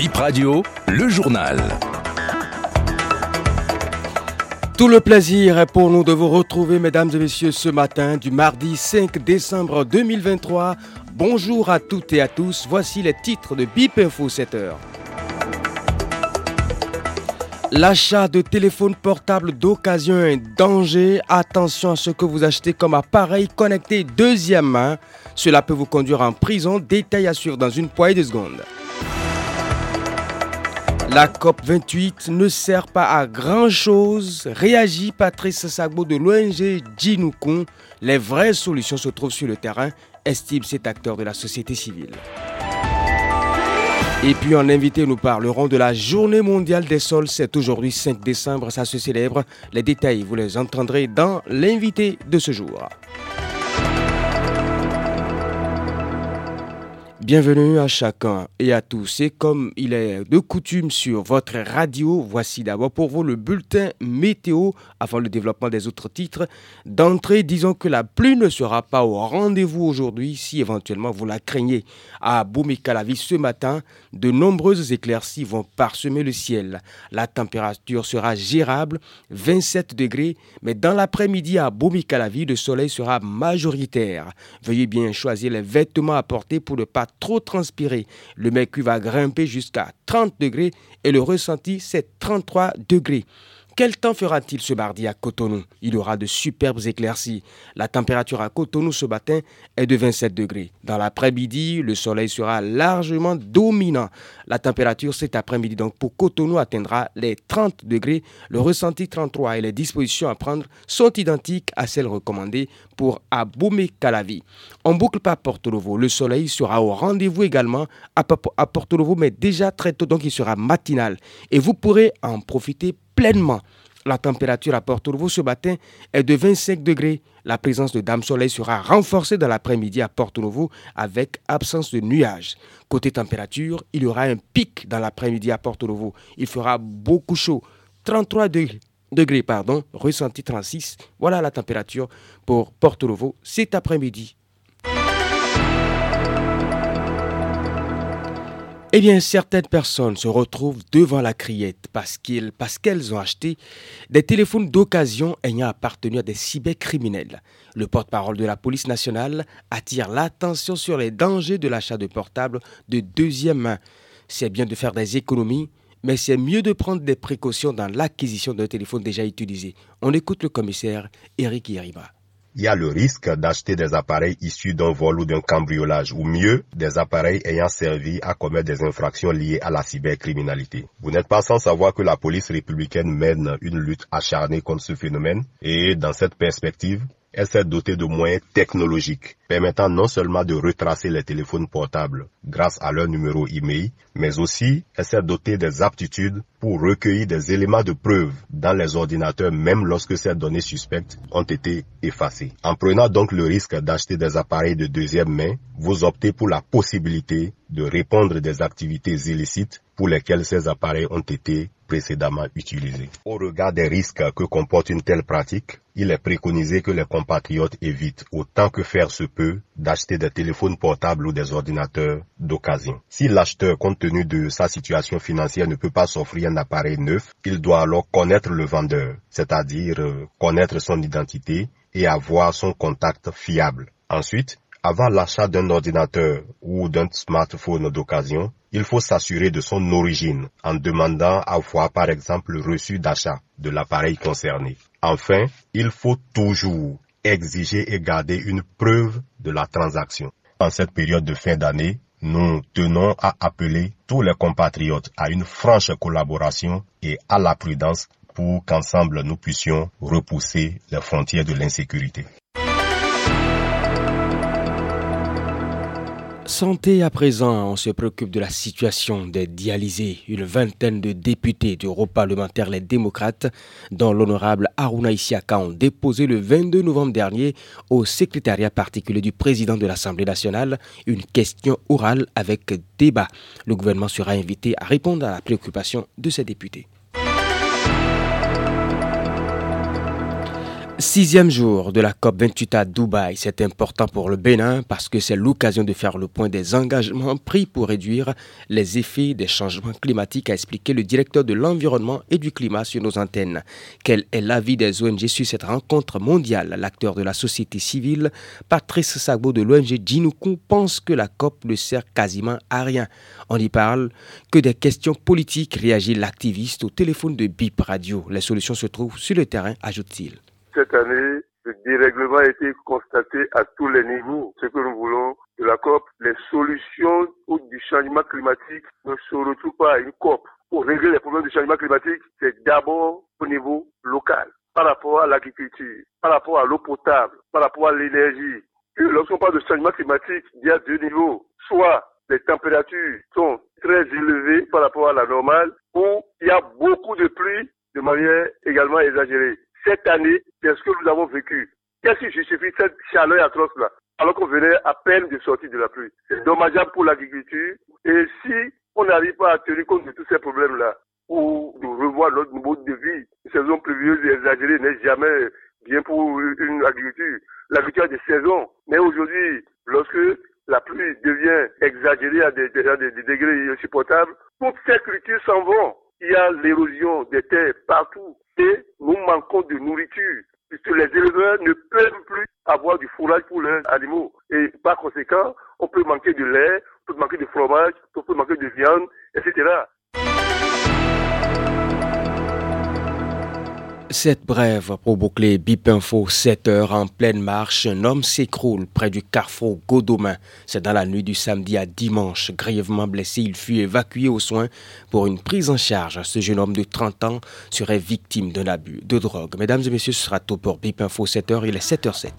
Bip Radio, le journal. Tout le plaisir est pour nous de vous retrouver, mesdames et messieurs, ce matin du mardi 5 décembre 2023. Bonjour à toutes et à tous. Voici les titres de BIP Info 7 heures. L'achat de téléphones portables d'occasion est un danger. Attention à ce que vous achetez comme appareil connecté deuxième main. Cela peut vous conduire en prison. Détail à suivre dans une poignée de secondes. La COP28 ne sert pas à grand-chose, réagit Patrice Sagbo de l'ONG Djinoukon. Les vraies solutions se trouvent sur le terrain, estime cet acteur de la société civile. Et puis en invité, nous parlerons de la journée mondiale des sols. C'est aujourd'hui 5 décembre, ça se célèbre. Les détails, vous les entendrez dans l'invité de ce jour. Bienvenue à chacun et à tous. Et comme il est de coutume sur votre radio, voici d'abord pour vous le bulletin météo avant le développement des autres titres. D'entrée, disons que la pluie ne sera pas au rendez-vous aujourd'hui si éventuellement vous la craignez. À Boumikalavi ce matin, de nombreuses éclaircies vont parsemer le ciel. La température sera gérable, 27 degrés, mais dans l'après-midi à Boumikalavi, le soleil sera majoritaire. Veuillez bien choisir les vêtements à porter pour ne pas trop transpirer. Le mercure va grimper jusqu'à 30 degrés et le ressenti c'est 33 degrés. Quel temps fera-t-il ce mardi à Cotonou? Il y aura de superbes éclaircies. La température à Cotonou ce matin est de 27 degrés. Dans l'après-midi, le soleil sera largement dominant. La température cet après-midi donc pour Cotonou atteindra les 30 degrés. Le ressenti 33 et les dispositions à prendre sont identiques à celles recommandées pour Aboumé-Calavi. On boucle pas Porto Novo. Le soleil sera au rendez-vous également à Porto Novo, mais déjà très tôt, donc il sera matinal. Et vous pourrez en profiter pleinement. La température à Porto Novo ce matin est de 25 degrés. La présence de Dame Soleil sera renforcée dans l'après-midi à Porto Novo avec absence de nuages. Côté température, il y aura un pic dans l'après-midi à Porto Novo. Il fera beaucoup chaud, 33 degrés. degrés pardon, ressenti 36. Voilà la température pour Porto Novo cet après-midi. Eh bien, certaines personnes se retrouvent devant la criette parce qu'elles ont acheté des téléphones d'occasion ayant appartenu à des cybercriminels. Le porte-parole de la police nationale attire l'attention sur les dangers de l'achat de portables de deuxième main. C'est bien de faire des économies, mais c'est mieux de prendre des précautions dans l'acquisition d'un téléphone déjà utilisé. On écoute le commissaire Eric Yerima il y a le risque d'acheter des appareils issus d'un vol ou d'un cambriolage, ou mieux, des appareils ayant servi à commettre des infractions liées à la cybercriminalité. Vous n'êtes pas sans savoir que la police républicaine mène une lutte acharnée contre ce phénomène, et dans cette perspective, elle s'est dotée de moyens technologiques permettant non seulement de retracer les téléphones portables grâce à leur numéro email, mais aussi elle s'est dotée des aptitudes pour recueillir des éléments de preuve dans les ordinateurs même lorsque ces données suspectes ont été effacées. En prenant donc le risque d'acheter des appareils de deuxième main, vous optez pour la possibilité de répondre des activités illicites pour lesquelles ces appareils ont été précédemment utilisés. Au regard des risques que comporte une telle pratique, il est préconisé que les compatriotes évitent autant que faire se peut d'acheter des téléphones portables ou des ordinateurs d'occasion. Si l'acheteur, compte tenu de sa situation financière, ne peut pas s'offrir un appareil neuf, il doit alors connaître le vendeur, c'est-à-dire euh, connaître son identité et avoir son contact fiable. Ensuite, avant l'achat d'un ordinateur ou d'un smartphone d'occasion, il faut s'assurer de son origine en demandant à voir par exemple le reçu d'achat de l'appareil concerné. Enfin, il faut toujours exiger et garder une preuve de la transaction. En cette période de fin d'année, nous tenons à appeler tous les compatriotes à une franche collaboration et à la prudence pour qu'ensemble nous puissions repousser les frontières de l'insécurité. Santé à présent, on se préoccupe de la situation des dialysés. Une vingtaine de députés du groupe parlementaire Les Démocrates, dont l'honorable Aruna Isiaka, ont déposé le 22 novembre dernier au secrétariat particulier du président de l'Assemblée nationale une question orale avec débat. Le gouvernement sera invité à répondre à la préoccupation de ces députés. Sixième jour de la COP28 à Dubaï. C'est important pour le Bénin parce que c'est l'occasion de faire le point des engagements pris pour réduire les effets des changements climatiques, a expliqué le directeur de l'environnement et du climat sur nos antennes. Quel est l'avis des ONG sur cette rencontre mondiale? L'acteur de la société civile, Patrice Sagbo de l'ONG Djinoukou, pense que la COP ne sert quasiment à rien. On n'y parle que des questions politiques, réagit l'activiste au téléphone de BIP Radio. Les solutions se trouvent sur le terrain, ajoute-t-il. Cette année, le dérèglement a été constaté à tous les niveaux. Ce que nous voulons de la COP, les solutions du changement climatique ne se retrouvent pas à une COP. Pour régler les problèmes du changement climatique, c'est d'abord au niveau local, par rapport à l'agriculture, par rapport à l'eau potable, par rapport à l'énergie. Lorsqu'on parle de changement climatique, il y a deux niveaux. Soit les températures sont très élevées par rapport à la normale, ou il y a beaucoup de pluie de manière également exagérée cette année, c'est ce que nous avons vécu. Qu'est-ce qui justifie cette chaleur atroce-là alors qu'on venait à peine de sortir de la pluie? C'est dommageable pour l'agriculture. Et si on n'arrive pas à tenir compte de tous ces problèmes-là, ou de revoir notre mode de vie, une saison pluvieuse et exagérée n'est jamais bien pour une agriculture. L'agriculture a des saisons. Mais aujourd'hui, lorsque la pluie devient exagérée à des degrés insupportables, toutes ces cultures s'en vont. Il y a l'érosion des terres partout et nous manquons de nourriture. Puisque les éleveurs ne peuvent plus avoir du fourrage pour leurs animaux. Et par conséquent, on peut manquer de lait, on peut manquer de fromage, on peut manquer de viande, etc. Cette brève pour boucler Bip Info, 7 heures en pleine marche, un homme s'écroule près du carrefour Godomain. C'est dans la nuit du samedi à dimanche. Grièvement blessé, il fut évacué aux soins pour une prise en charge. Ce jeune homme de 30 ans serait victime d'un abus de drogue. Mesdames et messieurs, ce sera tout pour Bip Info 7 heures. Il est 7h07.